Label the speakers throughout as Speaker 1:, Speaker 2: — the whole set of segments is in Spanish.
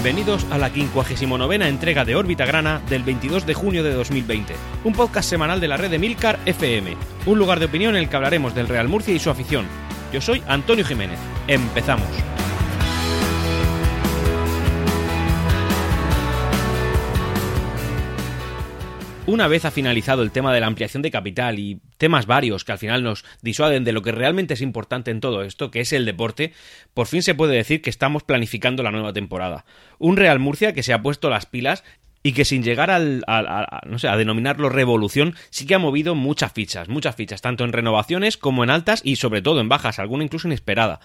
Speaker 1: Bienvenidos a la 59 entrega de Órbita Grana del 22 de junio de 2020, un podcast semanal de la red de Milcar FM, un lugar de opinión en el que hablaremos del Real Murcia y su afición. Yo soy Antonio Jiménez. Empezamos. Una vez ha finalizado el tema de la ampliación de capital y temas varios que al final nos disuaden de lo que realmente es importante en todo esto, que es el deporte, por fin se puede decir que estamos planificando la nueva temporada. Un Real Murcia que se ha puesto las pilas y que sin llegar al, a, a denominarlo revolución, sí que ha movido muchas fichas, muchas fichas, tanto en renovaciones como en altas y sobre todo en bajas, alguna incluso inesperada.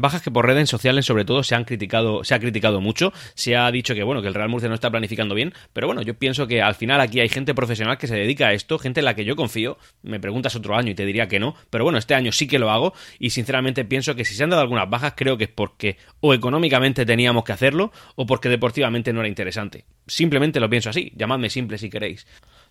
Speaker 1: Bajas que por redes sociales sobre todo se han criticado, se ha criticado mucho, se ha dicho que bueno, que el Real Murcia no está planificando bien, pero bueno, yo pienso que al final aquí hay gente profesional que se dedica a esto, gente en la que yo confío, me preguntas otro año y te diría que no, pero bueno, este año sí que lo hago y sinceramente pienso que si se han dado algunas bajas creo que es porque o económicamente teníamos que hacerlo o porque deportivamente no era interesante. Simplemente lo pienso así, llamadme simple si queréis.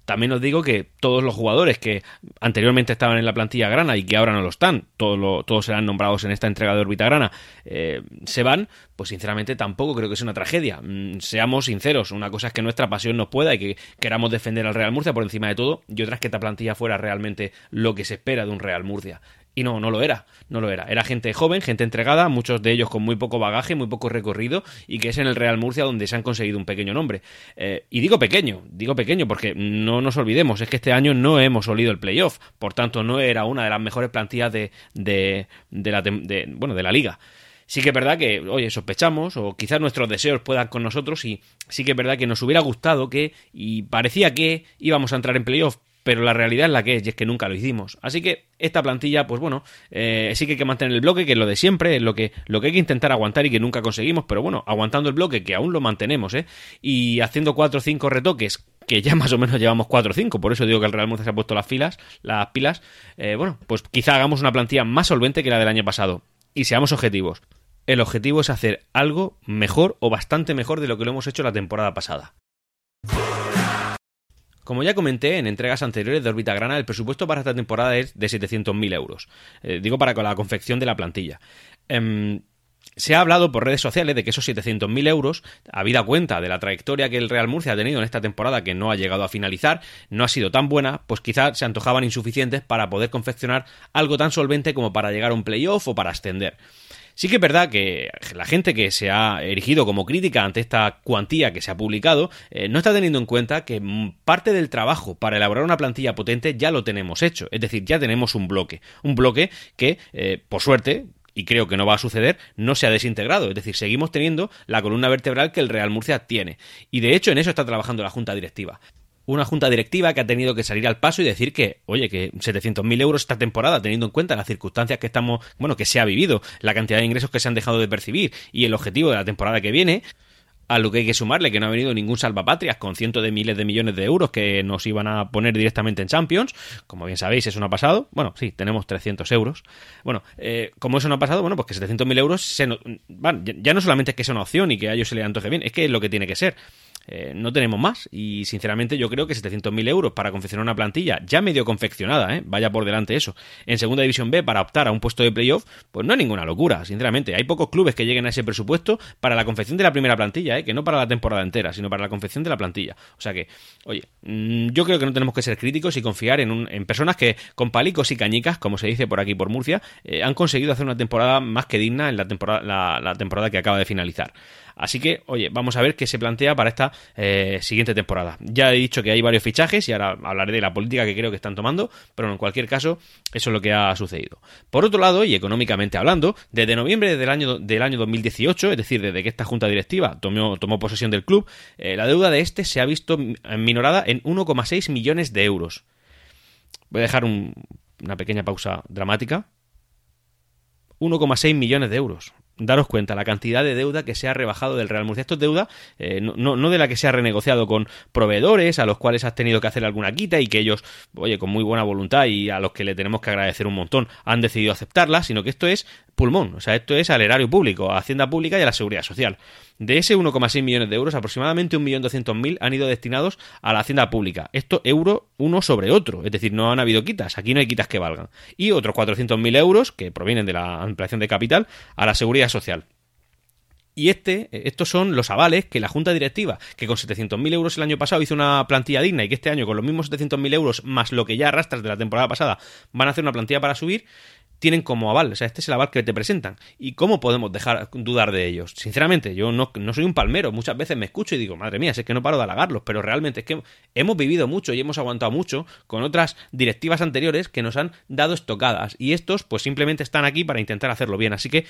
Speaker 1: También os digo que todos los jugadores que anteriormente estaban en la plantilla grana y que ahora no lo están, todos, todos serán nombrados en esta entrega de órbita grana, eh, se van, pues sinceramente tampoco creo que sea una tragedia. Mm, seamos sinceros, una cosa es que nuestra pasión nos pueda y que queramos defender al Real Murcia por encima de todo, y otra es que esta plantilla fuera realmente lo que se espera de un Real Murcia. Y no, no lo era, no lo era. Era gente joven, gente entregada, muchos de ellos con muy poco bagaje, muy poco recorrido, y que es en el Real Murcia donde se han conseguido un pequeño nombre. Eh, y digo pequeño, digo pequeño porque no nos olvidemos, es que este año no hemos olido el playoff, por tanto no era una de las mejores plantillas de, de, de la, de, bueno, de la liga sí que es verdad que, oye, sospechamos, o quizás nuestros deseos puedan con nosotros, y sí que es verdad que nos hubiera gustado que, y parecía que íbamos a entrar en playoff, pero la realidad es la que es, y es que nunca lo hicimos. Así que esta plantilla, pues bueno, eh, sí que hay que mantener el bloque, que es lo de siempre, es lo que, lo que hay que intentar aguantar y que nunca conseguimos, pero bueno, aguantando el bloque, que aún lo mantenemos, ¿eh? Y haciendo cuatro o cinco retoques, que ya más o menos llevamos cuatro o cinco, por eso digo que el Real Murcia se ha puesto las filas, las pilas, eh, bueno, pues quizá hagamos una plantilla más solvente que la del año pasado. Y seamos objetivos. El objetivo es hacer algo mejor o bastante mejor de lo que lo hemos hecho la temporada pasada. Como ya comenté en entregas anteriores de Orbita Grana, el presupuesto para esta temporada es de 700.000 euros. Eh, digo para la confección de la plantilla. Eh, se ha hablado por redes sociales de que esos 700.000 euros, habida cuenta de la trayectoria que el Real Murcia ha tenido en esta temporada que no ha llegado a finalizar, no ha sido tan buena, pues quizás se antojaban insuficientes para poder confeccionar algo tan solvente como para llegar a un playoff o para ascender. Sí que es verdad que la gente que se ha erigido como crítica ante esta cuantía que se ha publicado eh, no está teniendo en cuenta que parte del trabajo para elaborar una plantilla potente ya lo tenemos hecho, es decir, ya tenemos un bloque, un bloque que, eh, por suerte, y creo que no va a suceder, no se ha desintegrado. Es decir, seguimos teniendo la columna vertebral que el Real Murcia tiene. Y de hecho en eso está trabajando la Junta Directiva una junta directiva que ha tenido que salir al paso y decir que, oye, que 700.000 euros esta temporada, teniendo en cuenta las circunstancias que estamos, bueno, que se ha vivido, la cantidad de ingresos que se han dejado de percibir y el objetivo de la temporada que viene, a lo que hay que sumarle que no ha venido ningún salvapatrias con cientos de miles de millones de euros que nos iban a poner directamente en Champions. Como bien sabéis, eso no ha pasado. Bueno, sí, tenemos 300 euros. Bueno, eh, como eso no ha pasado, bueno, pues que 700.000 euros se ya no solamente es que sea una opción y que a ellos se le antoje bien, es que es lo que tiene que ser. Eh, no tenemos más. Y sinceramente yo creo que 700.000 euros para confeccionar una plantilla ya medio confeccionada, ¿eh? vaya por delante eso, en segunda división B para optar a un puesto de playoff, pues no es ninguna locura, sinceramente. Hay pocos clubes que lleguen a ese presupuesto para la confección de la primera plantilla, ¿eh? que no para la temporada entera, sino para la confección de la plantilla. O sea que, oye, mm, yo creo que no tenemos que ser críticos y confiar en, en personas que con palicos y cañicas, como se dice por aquí por Murcia, eh, han conseguido hacer una temporada más que digna en la temporada, la temporada que acaba de finalizar. Así que, oye, vamos a ver qué se plantea para esta eh, siguiente temporada. Ya he dicho que hay varios fichajes y ahora hablaré de la política que creo que están tomando, pero en cualquier caso, eso es lo que ha sucedido. Por otro lado, y económicamente hablando, desde noviembre del año, del año 2018, es decir, desde que esta junta directiva tomó, tomó posesión del club, eh, la deuda de este se ha visto minorada en 1,6 millones de euros. Voy a dejar una pequeña pausa dramática. 1,6 millones de euros daros cuenta la cantidad de deuda que se ha rebajado del Real Murcia. Esto es deuda eh, no, no, de la que se ha renegociado con proveedores a los cuales has tenido que hacer alguna quita y que ellos, oye, con muy buena voluntad y a los que le tenemos que agradecer un montón, han decidido aceptarla, sino que esto es pulmón. O sea, esto es al erario público, a Hacienda Pública y a la Seguridad Social. De ese 1,6 millones de euros, aproximadamente 1.200.000 han ido destinados a la Hacienda Pública. Esto euro uno sobre otro, es decir, no han habido quitas, aquí no hay quitas que valgan. Y otros 400.000 euros, que provienen de la ampliación de capital, a la Seguridad Social. Y este, estos son los avales que la Junta Directiva, que con 700.000 euros el año pasado hizo una plantilla digna y que este año con los mismos 700.000 euros más lo que ya arrastras de la temporada pasada van a hacer una plantilla para subir, tienen como aval. O sea, este es el aval que te presentan. ¿Y cómo podemos dejar dudar de ellos? Sinceramente, yo no, soy un palmero. Muchas veces me escucho y digo, madre mía, es que no paro de halagarlos, pero realmente es que hemos vivido mucho y hemos aguantado mucho con otras directivas anteriores que nos han dado estocadas. Y estos, pues simplemente están aquí para intentar hacerlo bien. Así que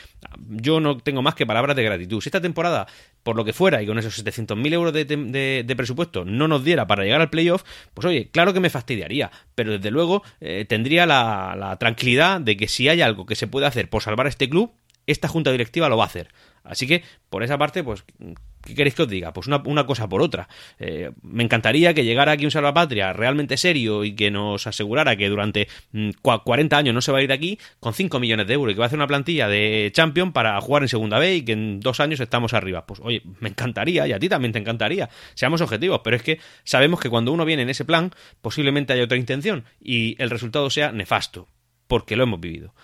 Speaker 1: yo no tengo más que palabras de gratitud. Si esta temporada, por lo que fuera, y con esos 700.000 euros de, de, presupuesto no nos diera para llegar al playoff, pues oye, claro que me fastidiaría. Pero desde luego eh, tendría la, la tranquilidad de que si si hay algo que se puede hacer por salvar a este club, esta junta directiva lo va a hacer. Así que, por esa parte, pues, ¿qué queréis que os diga? Pues una, cosa por otra. Eh, me encantaría que llegara aquí un salvapatria realmente serio y que nos asegurara que durante 40 mm, años no se va a ir de aquí con 5 millones de euros y que va a hacer una plantilla de Champion para jugar en Segunda B y que en dos años estamos arriba. Pues, oye, me encantaría y a ti también te encantaría. Seamos objetivos, pero es que sabemos que cuando uno viene en ese plan, posiblemente haya otra intención y el resultado sea nefasto porque lo hemos vivido.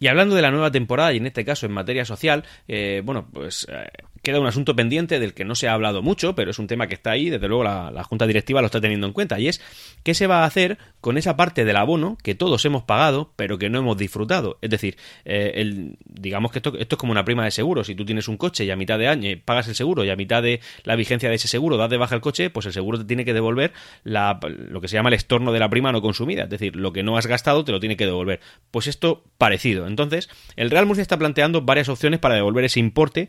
Speaker 1: Y hablando de la nueva temporada, y en este caso en materia social, eh, bueno, pues eh, queda un asunto pendiente del que no se ha hablado mucho, pero es un tema que está ahí, desde luego la, Junta Directiva lo está teniendo en cuenta, y es qué se va a hacer con esa parte del abono que todos hemos pagado, pero que no hemos disfrutado. Es decir, eh, el, digamos que esto, es como una prima de seguro. Si tú tienes un coche y a mitad de año pagas el seguro y a mitad de la vigencia de ese seguro das de baja el coche, pues el seguro te tiene que devolver la, lo que se llama el estorno de la prima no consumida. Es decir, lo que no has gastado te lo tiene que devolver. Pues esto parecido. Entonces, el Real Murcia está planteando varias opciones para devolver ese importe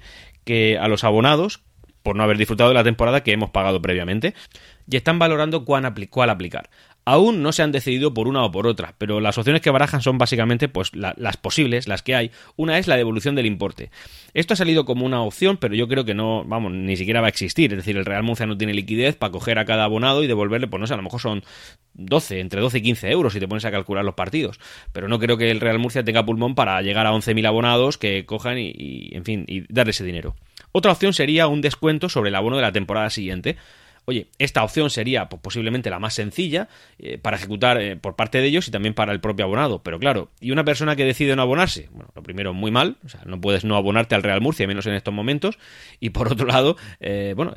Speaker 1: que a los abonados, por no haber disfrutado de la temporada que hemos pagado previamente, y están valorando cuál, aplicar. Aún no se han decidido por una o por otra, pero las opciones que barajan son básicamente pues, las posibles, las que hay. Una es la devolución del importe. Esto ha salido como una opción, pero yo creo que no, vamos, ni siquiera va a existir. Es decir, el Real Murcia no tiene liquidez para coger a cada abonado y devolverle, pues no sé, a lo mejor son 12, entre 12 y 15 euros si te pones a calcular los partidos. Pero no creo que el Real Murcia tenga pulmón para llegar a 11.000 abonados que cojan y, y, en fin, y darle ese dinero. Otra opción sería un descuento sobre el abono de la temporada siguiente. Oye, esta opción sería pues, posiblemente la más sencilla eh, para ejecutar eh, por parte de ellos y también para el propio abonado. Pero claro, ¿y una persona que decide no abonarse? Bueno, lo primero, muy mal. O sea, no puedes no abonarte al Real Murcia, menos en estos momentos. Y por otro lado, eh, bueno,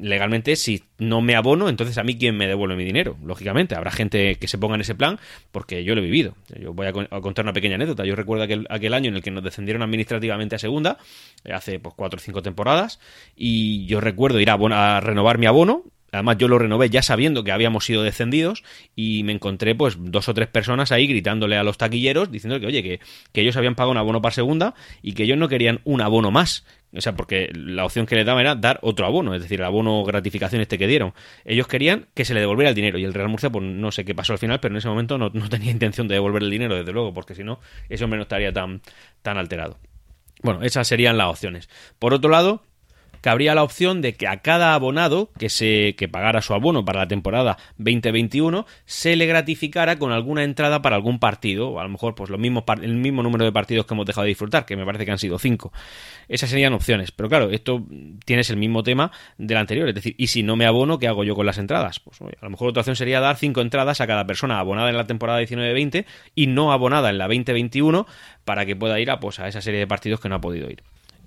Speaker 1: legalmente, si no me abono, entonces a mí quién me devuelve mi dinero. Lógicamente, habrá gente que se ponga en ese plan porque yo lo he vivido. Yo voy a, contar una pequeña anécdota. Yo recuerdo aquel, aquel año en el que nos descendieron administrativamente a segunda, hace pues cuatro o cinco temporadas, y yo recuerdo ir a renovar mi abono Además, yo lo renové ya sabiendo que habíamos sido descendidos y me encontré pues dos o tres personas ahí gritándole a los taquilleros diciendo que, oye, que, que ellos habían pagado un abono para segunda y que ellos no querían un abono más. O sea, porque la opción que le daban era dar otro abono, es decir, el abono gratificación este que dieron. Ellos querían que se le devolviera el dinero y el Real Murcia, pues no sé qué pasó al final, pero en ese momento no, no tenía intención de devolver el dinero, desde luego, porque si no, ese hombre no estaría tan, tan alterado. Bueno, esas serían las opciones. Por otro lado, cabría la opción de que a cada abonado que se que pagara su abono para la temporada 2021 se le gratificara con alguna entrada para algún partido, o a lo mejor pues los mismos el mismo número de partidos que hemos dejado de disfrutar, que me parece que han sido cinco. Esas serían opciones, pero claro, esto tienes el mismo tema del anterior, es decir, y si no me abono, ¿qué hago yo con las entradas? Pues a lo mejor otra opción sería dar cinco entradas a cada persona abonada en la temporada 19-20 y no abonada en la 2021 para que pueda ir a pues a esa serie de partidos que no ha podido ir.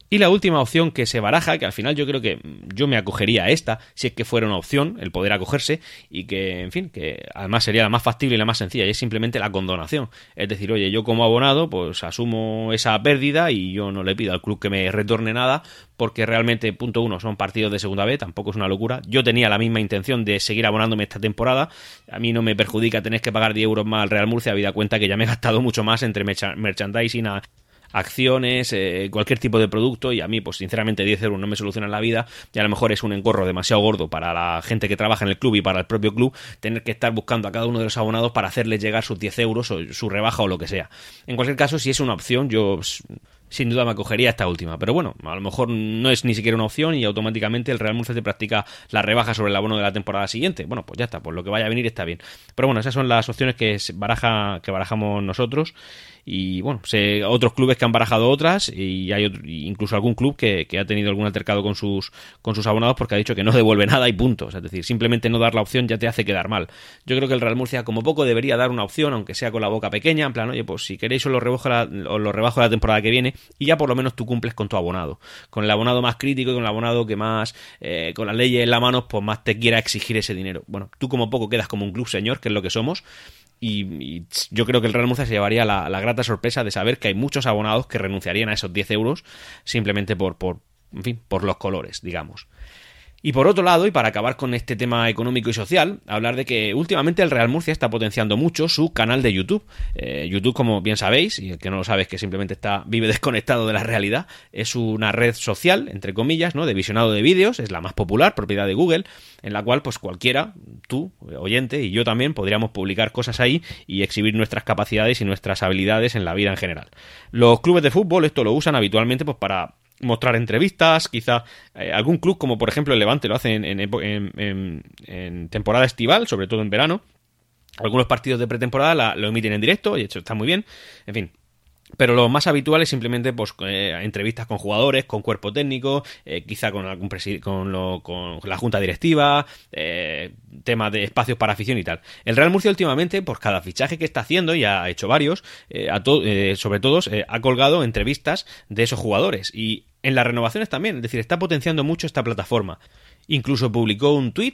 Speaker 1: Y la última opción que se baraja, que al final yo creo que yo me acogería a esta, si es que fuera una opción, el poder acogerse, y que, en fin, que además sería la más factible y la más sencilla, y es simplemente la condonación. Es decir, oye, yo como abonado, pues asumo esa pérdida y yo no le pido al club que me retorne nada, porque realmente, punto uno, son partidos de segunda B, tampoco es una locura. Yo tenía la misma intención de seguir abonándome esta temporada, a mí no me perjudica tener que pagar 10 euros más al Real Murcia, habida cuenta que ya me he gastado mucho más entre merchandising, a acciones, eh, cualquier tipo de producto y a mí pues sinceramente 10 euros no me solucionan la vida y a lo mejor es un encorro demasiado gordo para la gente que trabaja en el club y para el propio club tener que estar buscando a cada uno de los abonados para hacerles llegar sus 10 euros o su rebaja o lo que sea. En cualquier caso, si es una opción, yo sin duda me acogería esta última. Pero bueno, a lo mejor no es ni siquiera una opción y automáticamente el Real Murcia te practica la rebaja sobre el abono de la temporada siguiente. Bueno, pues ya está, pues lo que vaya a venir está bien. Pero bueno, esas son las opciones que, baraja, que barajamos nosotros y bueno, sé otros clubes que han barajado otras y hay incluso algún club que, ha tenido algún altercado con sus, con sus abonados porque ha dicho que no devuelve nada y punto. es decir, simplemente no dar la opción ya te hace quedar mal. Yo creo que el Real Murcia como poco debería dar una opción, aunque sea con la boca pequeña, en plan, oye, pues si queréis os lo rebajo la, os lo rebajo la temporada que viene y ya por lo menos tú cumples con tu abonado. Con el abonado más crítico y con el abonado que más, eh, con las leyes en la mano, pues más te quiera exigir ese dinero. Bueno, tú como poco quedas como un club señor, que es lo que somos, y, yo creo que el Real Murcia se llevaría la, grata sorpresa de saber que hay muchos abonados que renunciarían a esos 10 euros simplemente por, por, en fin, por los colores, digamos. Y por otro lado, y para acabar con este tema económico y social, hablar de que últimamente el Real Murcia está potenciando mucho su canal de YouTube. Eh, YouTube, como bien sabéis, y el que no lo sabe es que simplemente está, vive desconectado de la realidad, es una red social, entre comillas, ¿no? de visionado de vídeos, es la más popular, propiedad de Google, en la cual pues cualquiera, tú, oyente, y yo también podríamos publicar cosas ahí y exhibir nuestras capacidades y nuestras habilidades en la vida en general. Los clubes de fútbol esto lo usan habitualmente pues para mostrar entrevistas, quizá eh, algún club como por ejemplo el Levante lo hace en, temporada estival, sobre todo en verano. Algunos partidos de pretemporada lo emiten en directo y hecho está muy bien. En fin, pero lo más habitual es simplemente pues, eh, entrevistas con jugadores, con cuerpo técnico, eh, quizá con, algún con, con, la junta directiva, eh, temas de espacios para afición y tal. El Real Murcia últimamente, por cada fichaje que está haciendo, y ha hecho varios, a sobre todos, ha colgado entrevistas de esos jugadores. Y en las renovaciones también, es decir, está potenciando mucho esta plataforma. Incluso publicó un tweet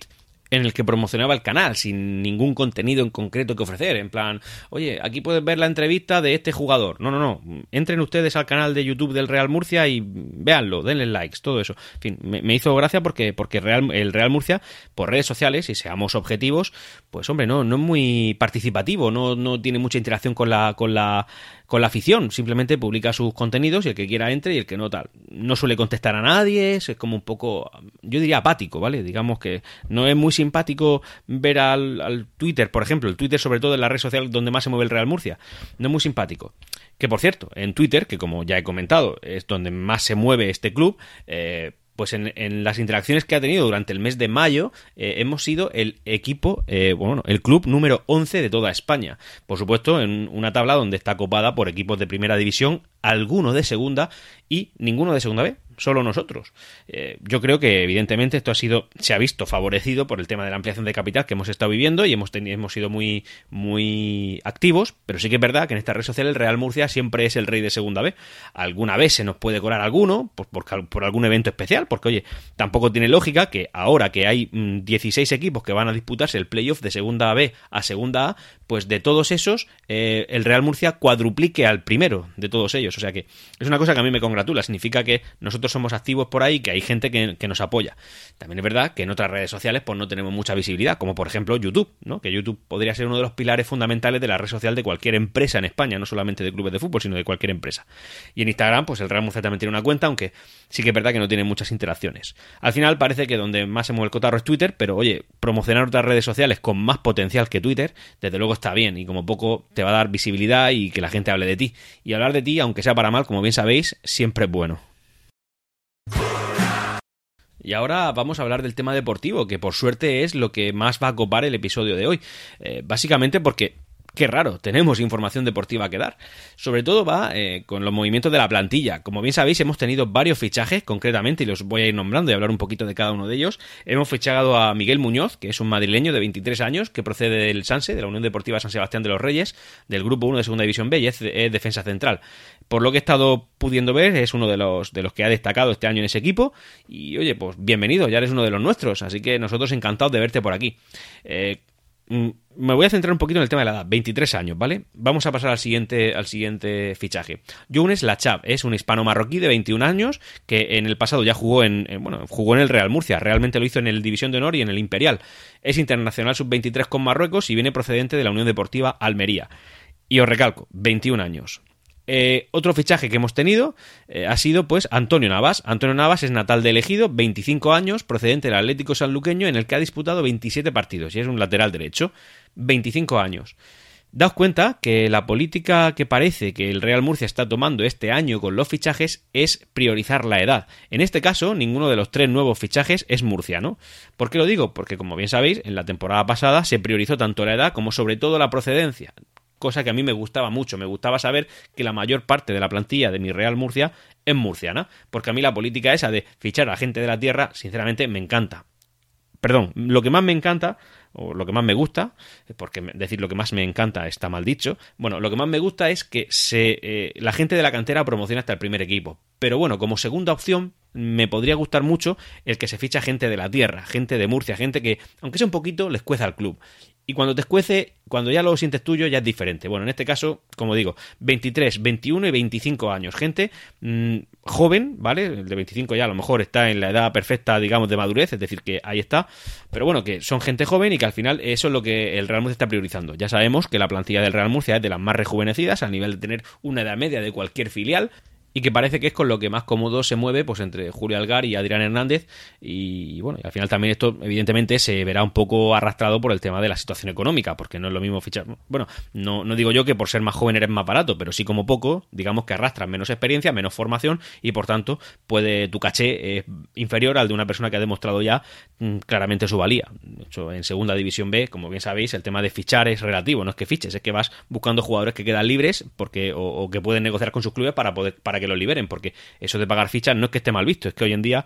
Speaker 1: en el que promocionaba el canal sin ningún contenido en concreto que ofrecer. En plan, oye, aquí puedes ver la entrevista de este jugador. No, no, no. Entren ustedes al canal de YouTube del Real Murcia y véanlo, denle likes, todo eso. En fin, me, hizo gracia porque, porque Real, el Real Murcia, por redes sociales, y seamos objetivos, pues hombre, no, no es muy participativo, no, no tiene mucha interacción con la, con la con la afición, simplemente publica sus contenidos y el que quiera entre y el que no tal. No suele contestar a nadie, es como un poco, yo diría apático, ¿vale? Digamos que no es muy simpático ver al, Twitter, por ejemplo, el Twitter sobre todo en la red social donde más se mueve el Real Murcia, no es muy simpático. Que por cierto, en Twitter, que como ya he comentado, es donde más se mueve este club, eh, pues en, las interacciones que ha tenido durante el mes de mayo, eh, hemos sido el equipo, eh, bueno, el club número 11 de toda España. Por supuesto, en una tabla donde está copada por equipos de primera división, alguno de segunda y ninguno de segunda B solo nosotros. Eh, yo creo que evidentemente esto ha sido, se ha visto favorecido por el tema de la ampliación de capital que hemos estado viviendo y hemos, hemos sido muy, muy activos, pero sí que es verdad que en esta red social el Real Murcia siempre es el rey de segunda B. Alguna vez se nos puede colar alguno por, por, algún evento especial, porque oye, tampoco tiene lógica que ahora que hay 16 mm, equipos que van a disputarse el playoff de segunda B a segunda A, pues de todos esos eh, el Real Murcia cuadruplique al primero de todos ellos. O sea que es una cosa que a mí me congratula, significa que nosotros somos activos por ahí, que hay gente que, nos apoya. También es verdad que en otras redes sociales pues no tenemos mucha visibilidad, como por ejemplo YouTube, ¿no? Que YouTube podría ser uno de los pilares fundamentales de la red social de cualquier empresa en España, no solamente de clubes de fútbol, sino de cualquier empresa. Y en Instagram, pues el Real Murcia también tiene una cuenta, aunque sí que es verdad que no tiene muchas interacciones. Al final parece que donde más se mueve el cotarro es Twitter, pero oye, promocionar otras redes sociales con más potencial que Twitter, desde luego está bien y como poco te va a dar visibilidad y que la gente hable de ti. Y hablar de ti, aunque sea para mal, como bien sabéis, siempre es bueno. Y ahora vamos a hablar del tema deportivo, que por suerte es lo que más va a copar el episodio de hoy. Eh, básicamente porque Qué raro, tenemos información deportiva que dar. Sobre todo va eh, con los movimientos de la plantilla. Como bien sabéis, hemos tenido varios fichajes, concretamente, y los voy a ir nombrando y hablar un poquito de cada uno de ellos. Hemos fichado a Miguel Muñoz, que es un madrileño de 23 años, que procede del Sanse, de la Unión Deportiva San Sebastián de los Reyes, del Grupo 1 de Segunda División B, y es, defensa central. Por lo que he estado pudiendo ver, es uno de los, de los que ha destacado este año en ese equipo. Y oye, pues bienvenido, ya eres uno de los nuestros. Así que nosotros encantados de verte por aquí. Eh, me voy a centrar un poquito en el tema de la edad, 23 años, ¿vale? Vamos a pasar al siguiente, al siguiente fichaje. Younes Lachab es un hispano marroquí de 21 años que en el pasado ya jugó en, bueno, jugó en el Real Murcia, realmente lo hizo en el División de Honor y en el Imperial. Es internacional sub-23 con Marruecos y viene procedente de la Unión Deportiva Almería. Y os recalco, 21 años. Eh, otro fichaje que hemos tenido eh, ha sido pues Antonio Navas. Antonio Navas es natal de elegido, 25 años, procedente del Atlético Sanluqueño, en el que ha disputado 27 partidos y es un lateral derecho. 25 años. Daos cuenta que la política que parece que el Real Murcia está tomando este año con los fichajes es priorizar la edad. En este caso, ninguno de los tres nuevos fichajes es murciano. ¿Por qué lo digo? Porque, como bien sabéis, en la temporada pasada se priorizó tanto la edad como sobre todo la procedencia cosa que a mí me gustaba mucho. Me gustaba saber que la mayor parte de la plantilla de mi Real Murcia es murciana, porque a mí la política esa de fichar a gente de la tierra, sinceramente, me encanta. Perdón, lo que más me encanta o lo que más me gusta, porque decir lo que más me encanta está mal dicho, bueno, lo que más me gusta es que se, eh, la gente de la cantera promociona hasta el primer equipo. Pero bueno, como segunda opción, me podría gustar mucho el que se ficha gente de la tierra, gente de Murcia, gente que, aunque sea un poquito, les cueza al club. Y cuando te escuece, cuando ya lo sientes tuyo, ya es diferente. Bueno, en este caso, como digo, 23, 21 y 25 años. Gente mm, joven, ¿vale? El de 25 ya a lo mejor está en la edad perfecta, digamos, de madurez, es decir, que ahí está. Pero bueno, que son gente joven y que al final eso es lo que el Real Murcia está priorizando. Ya sabemos que la plantilla del Real Murcia es de las más rejuvenecidas, al nivel de tener una edad media de cualquier filial y que parece que es con lo que más cómodo se mueve pues entre Julio Algar y Adrián Hernández y bueno, y al final también esto evidentemente se verá un poco arrastrado por el tema de la situación económica, porque no es lo mismo fichar, bueno, no, no digo yo que por ser más joven eres más barato, pero sí como poco, digamos que arrastras menos experiencia, menos formación y por tanto puede tu caché es inferior al de una persona que ha demostrado ya mm, claramente su valía. De hecho, en segunda división B, como bien sabéis, el tema de fichar es relativo, no es que fiches, es que vas buscando jugadores que quedan libres porque o, o que pueden negociar con sus clubes para poder para que lo liberen, porque eso de pagar fichas no es que esté mal visto, es que hoy en día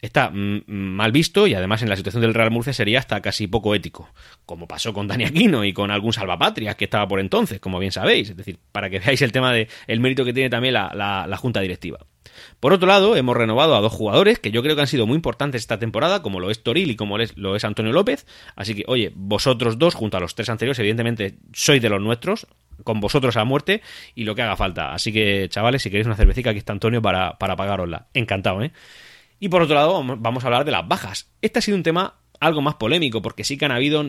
Speaker 1: está mm, mal visto y además en la situación del Real Murcia sería hasta casi poco ético, como pasó con Dani Aquino y con algún salvapatrias que estaba por entonces, como bien sabéis, es decir, para que veáis el tema del el mérito que tiene también la, la, junta directiva. Por otro lado, hemos renovado a dos jugadores que yo creo que han sido muy importantes esta temporada, como lo es Toril y como lo es Antonio López. Así que, oye, vosotros dos, junto a los tres anteriores, evidentemente sois de los nuestros con vosotros a muerte y lo que haga falta. Así que, chavales, si queréis una cervecita, aquí está Antonio para, para pagarosla. Encantado, ¿eh? Y por otro lado, vamos a hablar de las bajas. Este ha sido un tema algo más polémico, porque sí que han habido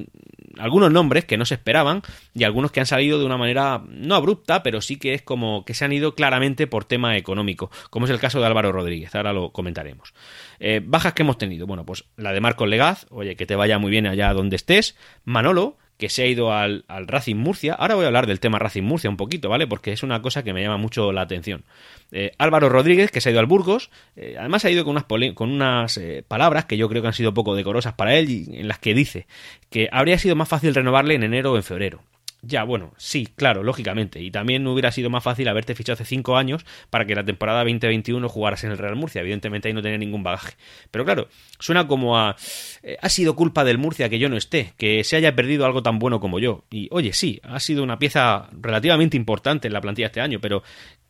Speaker 1: algunos nombres que no se esperaban y algunos que han salido de una manera no abrupta, pero sí que es como que se han ido claramente por tema económico, como es el caso de Álvaro Rodríguez, ahora lo comentaremos. Eh, bajas que hemos tenido, bueno, pues la de Marcos Legaz, oye, que te vaya muy bien allá donde estés, Manolo, que se ha ido al, Racing Murcia. Ahora voy a hablar del tema Racing Murcia un poquito, ¿vale? Porque es una cosa que me llama mucho la atención. Eh, Álvaro Rodríguez, que se ha ido al Burgos, eh, además ha ido con unas, con unas eh, palabras que yo creo que han sido poco decorosas para él, y en las que dice que habría sido más fácil renovarle en enero o en febrero. Ya, bueno, sí, claro, lógicamente. Y también hubiera sido más fácil haberte fichado hace cinco años para que la temporada 2021 jugaras en el Real Murcia. Evidentemente ahí no tenía ningún bagaje. Pero claro, suena como a... Eh, ha sido culpa del Murcia que yo no esté, que se haya perdido algo tan bueno como yo. Y oye, sí, ha sido una pieza relativamente importante en la plantilla este año, pero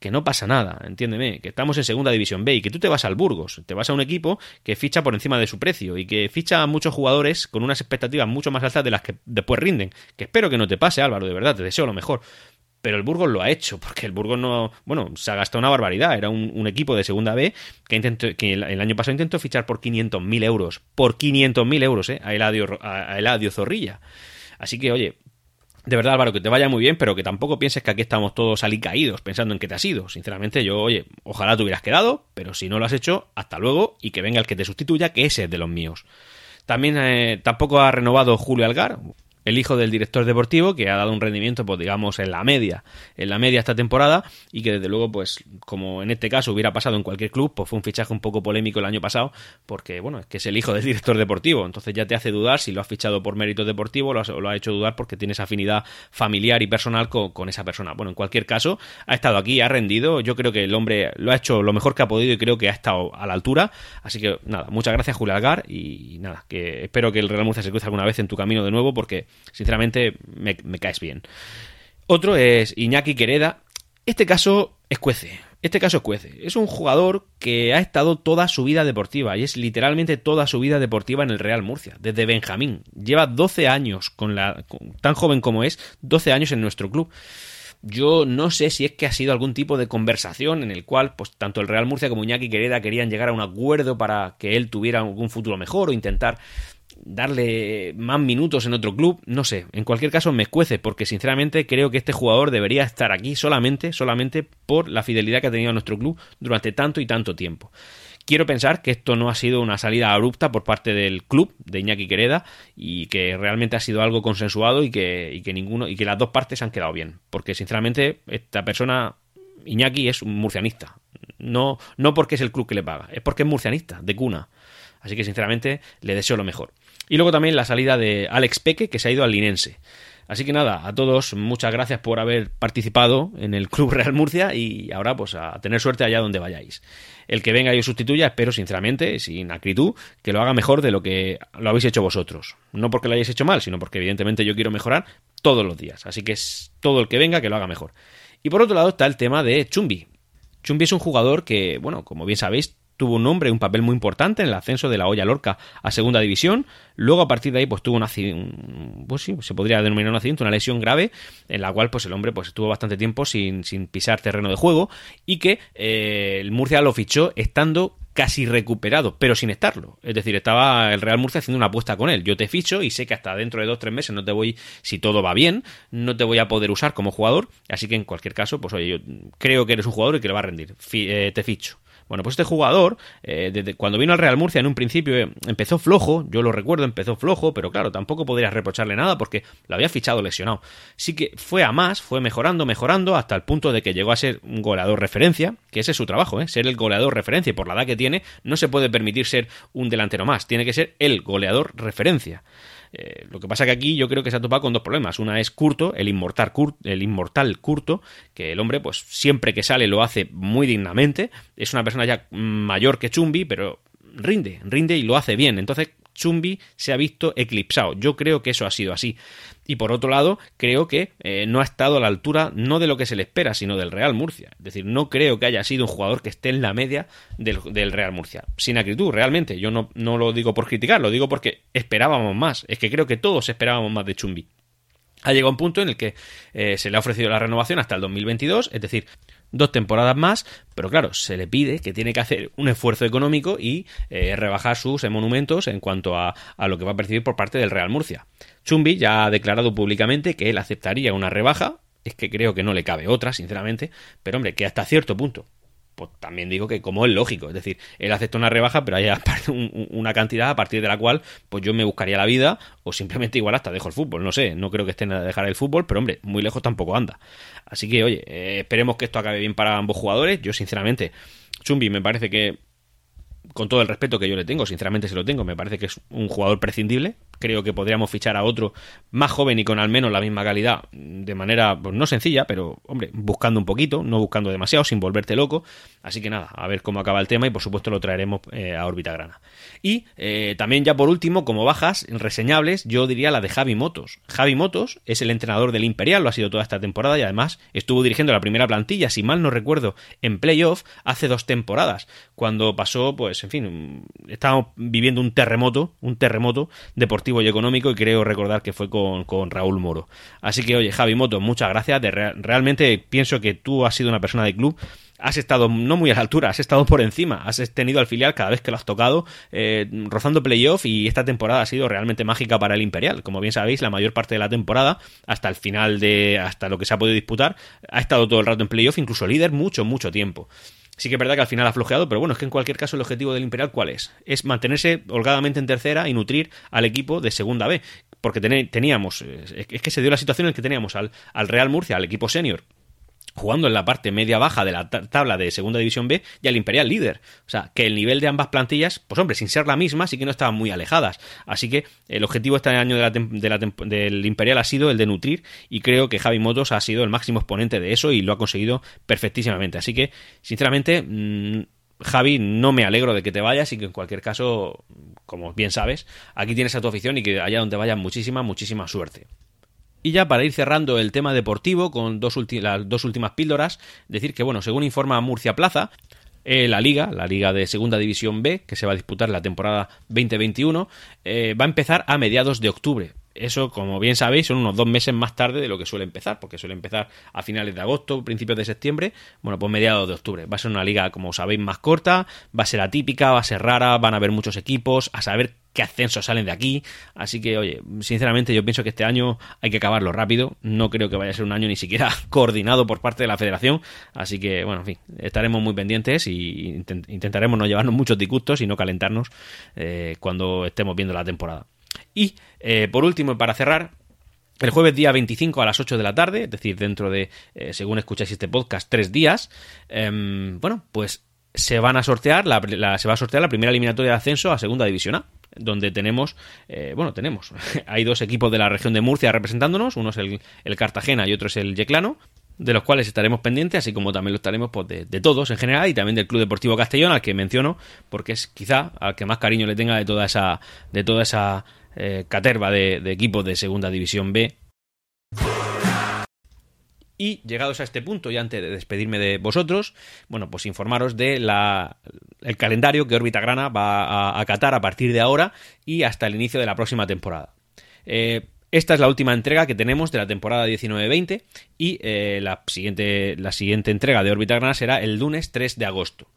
Speaker 1: que no pasa nada, entiéndeme, que estamos en segunda división B y que tú te vas al Burgos, te vas a un equipo que ficha por encima de su precio y que ficha a muchos jugadores con unas expectativas mucho más altas de las que después rinden. Que espero que no te pase, Álvaro, de verdad, te deseo lo mejor. Pero el Burgos lo ha hecho, porque el Burgos no. Bueno, se ha gastado una barbaridad. Era un, equipo de segunda B que, intentó, que el, año pasado intentó fichar por 500.000 euros. Por 500.000 euros, ¿eh? A Eladio, a Eladio Zorrilla. Así que, oye, de verdad, Álvaro, que te vaya muy bien, pero que tampoco pienses que aquí estamos todos caídos pensando en que te has ido. Sinceramente, yo, oye, ojalá te hubieras quedado, pero si no lo has hecho, hasta luego y que venga el que te sustituya, que ese es de los míos. También eh, tampoco ha renovado Julio Algar, el hijo del director deportivo, que ha dado un rendimiento, pues digamos, en la media, en la media esta temporada, y que desde luego, pues, como en este caso hubiera pasado en cualquier club, pues fue un fichaje un poco polémico el año pasado, porque, bueno, es que es el hijo del director deportivo, entonces ya te hace dudar si lo has fichado por mérito deportivo o lo, ha hecho dudar porque tienes afinidad familiar y personal con, esa persona. Bueno, en cualquier caso, ha estado aquí, ha rendido, yo creo que el hombre lo ha hecho lo mejor que ha podido y creo que ha estado a la altura, así que nada, muchas gracias Julio Algar y nada, que espero que el Real Murcia se cruce alguna vez en tu camino de nuevo porque sinceramente me, caes bien. Otro es Iñaki Quereda. Este caso escuece. Este caso escuece. Es un jugador que ha estado toda su vida deportiva y es literalmente toda su vida deportiva en el Real Murcia, desde Benjamín. Lleva 12 años, con la, tan joven como es, 12 años en nuestro club. Yo no sé si es que ha sido algún tipo de conversación en el cual, pues, tanto el Real Murcia como Iñaki Quereda querían llegar a un acuerdo para que él tuviera algún futuro mejor o intentar darle más minutos en otro club, no sé, en cualquier caso me escuece porque sinceramente creo que este jugador debería estar aquí solamente, solamente por la fidelidad que ha tenido a nuestro club durante tanto y tanto tiempo. Quiero pensar que esto no ha sido una salida abrupta por parte del club de Iñaki Quereda y que realmente ha sido algo consensuado y que, y que ninguno y que las dos partes han quedado bien, porque sinceramente esta persona Iñaki es un murcianista, no no porque es el club que le paga, es porque es murcianista de cuna. Así que sinceramente le deseo lo mejor. Y luego también la salida de Alex Peque, que se ha ido al Linense. Así que nada, a todos muchas gracias por haber participado en el Club Real Murcia y ahora pues a tener suerte allá donde vayáis. El que venga y os sustituya, espero sinceramente, sin acritud, que lo haga mejor de lo que lo habéis hecho vosotros. No porque lo hayáis hecho mal, sino porque evidentemente yo quiero mejorar todos los días. Así que es todo el que venga que lo haga mejor. Y por otro lado está el tema de Chumbi. Chumbi es un jugador que, bueno, como bien sabéis, tuvo un nombre un papel muy importante en el ascenso de la Olla Lorca a segunda división. Luego, a partir de ahí, pues tuvo una, pues sí, se podría denominar un accidente, una lesión grave, en la cual pues el hombre pues estuvo bastante tiempo sin, sin pisar terreno de juego y que eh, el Murcia lo fichó estando casi recuperado, pero sin estarlo. Es decir, estaba el Real Murcia haciendo una apuesta con él. Yo te ficho y sé que hasta dentro de dos tres meses no te voy, si todo va bien, no te voy a poder usar como jugador. Así que en cualquier caso, pues oye, yo creo que eres un jugador y que le va a rendir. Eh, te ficho. Bueno, pues este jugador, eh, desde cuando vino al Real Murcia en un principio eh, empezó flojo, yo lo recuerdo, empezó flojo, pero claro, tampoco podrías reprocharle nada porque lo había fichado lesionado. Sí que fue a más, fue mejorando, mejorando, hasta el punto de que llegó a ser un goleador referencia, que ese es su trabajo, ¿eh? ser el goleador referencia, y por la edad que tiene, no se puede permitir ser un delantero más, tiene que ser el goleador referencia. Eh, lo que pasa que aquí yo creo que se ha topado con dos problemas. Una es Curto, el inmortal, el inmortal Curto, que el hombre, pues siempre que sale lo hace muy dignamente. Es una persona ya mayor que Chumbi, pero rinde, rinde y lo hace bien. Entonces, Chumbi se ha visto eclipsado. Yo creo que eso ha sido así. Y por otro lado, creo que eh, no ha estado a la altura no de lo que se le espera, sino del Real Murcia. Es decir, no creo que haya sido un jugador que esté en la media del, Real Murcia. Sin acritud, realmente. Yo no, no lo digo por criticar, lo digo porque esperábamos más. Es que creo que todos esperábamos más de Chumbi ha llegado un punto en el que eh, se le ha ofrecido la renovación hasta el 2022, es decir, dos temporadas más, pero claro, se le pide que tiene que hacer un esfuerzo económico y eh, rebajar sus monumentos en cuanto a, a, lo que va a percibir por parte del Real Murcia. Chumbi ya ha declarado públicamente que él aceptaría una rebaja, es que creo que no le cabe otra, sinceramente, pero hombre, que hasta cierto punto pues también digo que como es lógico, es decir, él acepta una rebaja, pero hay una cantidad a partir de la cual pues yo me buscaría la vida o simplemente igual hasta dejo el fútbol, no sé, no creo que estén a dejar el fútbol, pero hombre, muy lejos tampoco anda. Así que oye, eh, esperemos que esto acabe bien para ambos jugadores, yo sinceramente, Chumbi me parece que con todo el respeto que yo le tengo, sinceramente se lo tengo, me parece que es un jugador prescindible, creo que podríamos fichar a otro más joven y con al menos la misma calidad de manera pues, no sencilla, pero hombre, buscando un poquito, no buscando demasiado, sin volverte loco. Así que nada, a ver cómo acaba el tema y por supuesto lo traeremos eh, a órbita grana. Y eh, también ya por último, como bajas reseñables, yo diría la de Javi Motos. Javi Motos es el entrenador del Imperial, lo ha sido toda esta temporada y además estuvo dirigiendo la primera plantilla, si mal no recuerdo, en playoff hace dos temporadas, cuando pasó, pues en fin, estábamos viviendo un terremoto, un terremoto deportivo y económico y creo recordar que fue con, Raúl Moro. Así que oye, Javi Moto, muchas gracias. De realmente pienso que tú has sido una persona de club has estado no muy a la altura, has estado por encima, has tenido al filial cada vez que lo has tocado, eh, rozando playoff y esta temporada ha sido realmente mágica para el Imperial. Como bien sabéis, la mayor parte de la temporada, hasta el final de, hasta lo que se ha podido disputar, ha estado todo el rato en playoff, incluso líder mucho, mucho tiempo. Sí que es verdad que al final ha flojeado, pero bueno, es que en cualquier caso el objetivo del Imperial ¿cuál es? Es mantenerse holgadamente en tercera y nutrir al equipo de segunda B. Porque teníamos, es que se dio la situación en la que teníamos al, al Real Murcia, al equipo senior, jugando en la parte media-baja de la tabla de Segunda División B y al Imperial líder. O sea, que el nivel de ambas plantillas, pues hombre, sin ser la misma, sí que no estaban muy alejadas. Así que el objetivo este año del Imperial ha sido el de nutrir y creo que Javi Motos ha sido el máximo exponente de eso y lo ha conseguido perfectísimamente. Así que, sinceramente, mm, Javi, no me alegro de que te vayas y que en cualquier caso, como bien sabes, aquí tienes a tu afición y que allá donde vayas muchísima, muchísima suerte. Y ya para ir cerrando el tema deportivo con dos las dos últimas píldoras, decir que, bueno, según informa Murcia Plaza, eh, la liga, la liga de Segunda División B, que se va a disputar la temporada 2021, eh, va a empezar a mediados de octubre. Eso, como bien sabéis, son unos dos meses más tarde de lo que suele empezar, porque suele empezar a finales de agosto, principios de septiembre, bueno, pues mediados de octubre. Va a ser una liga, como sabéis, más corta, va a ser atípica, va a ser rara, van a haber muchos equipos, a saber qué ascensos salen de aquí. Así que, oye, sinceramente yo pienso que este año hay que acabarlo rápido. No creo que vaya a ser un año ni siquiera coordinado por parte de la federación. Así que, bueno, en fin, estaremos muy pendientes y intentaremos no llevarnos muchos disgustos y no calentarnos eh, cuando estemos viendo la temporada. Y eh, por último, para cerrar, el jueves día 25 a las 8 de la tarde, es decir, dentro de, eh, según escucháis este podcast, tres días, em, bueno, pues se van a sortear, la, se va a sortear la primera eliminatoria de ascenso a Segunda División A. donde tenemos, eh, bueno, tenemos, hay dos equipos de la región de Murcia representándonos, uno es el, el Cartagena y otro es el Yeclano, de los cuales estaremos pendientes, así como también lo estaremos pues, de, todos en general y también del Club Deportivo Castellón, al que menciono, porque es quizá al que más cariño le tenga de toda esa, de toda esa eh, caterva de, equipos de Segunda División B. Y llegados a este punto, y antes de despedirme de vosotros, bueno, pues informaros de la, el calendario que Órbita Grana va a acatar a partir de ahora y hasta el inicio de la próxima temporada. Eh, esta es la última entrega que tenemos de la temporada 19-20 y eh, la, siguiente, la siguiente entrega de Órbita Grana será el lunes 3 de agosto.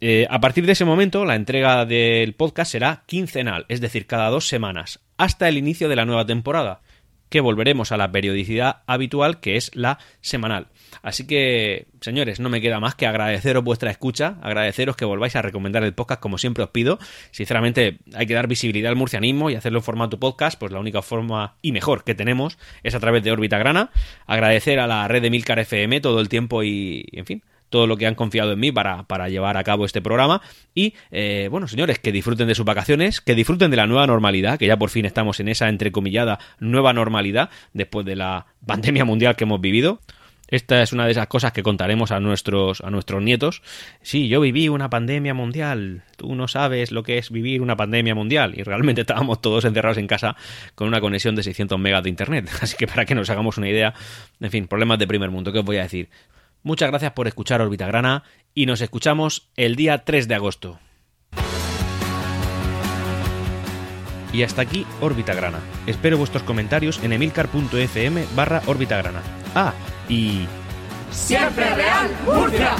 Speaker 1: Eh, a partir de ese momento, la entrega del podcast será quincenal, es decir, cada dos semanas, hasta el inicio de la nueva temporada que volveremos a la periodicidad habitual que es la semanal. Así que, señores, no me queda más que agradeceros vuestra escucha, agradeceros que volváis a recomendar el podcast como siempre os pido. Sinceramente, hay que dar visibilidad al murcianismo y hacerlo en formato podcast, pues la única forma y mejor que tenemos es a través de Órbita Grana. Agradecer a la red de Milcar FM todo el tiempo y, en fin, todo lo que han confiado en mí para, para llevar a cabo este programa. Y eh, bueno, señores, que disfruten de sus vacaciones, que disfruten de la nueva normalidad, que ya por fin estamos en esa entrecomillada nueva normalidad después de la pandemia mundial que hemos vivido. Esta es una de esas cosas que contaremos a nuestros, a nuestros nietos. Sí, yo viví una pandemia mundial. Tú no sabes lo que es vivir una pandemia mundial. Y realmente estábamos todos encerrados en casa con una conexión de 600 megas de internet. Así que para que nos hagamos una idea, en fin, problemas de primer mundo. ¿Qué os voy a decir? Muchas gracias por escuchar Orbitagrana y nos escuchamos el día 3 de agosto. Y hasta aquí Orbitagrana. Espero vuestros comentarios en emilcar.fm barra Orbitagrana. Ah, y...
Speaker 2: ¡Siempre real, Murcia!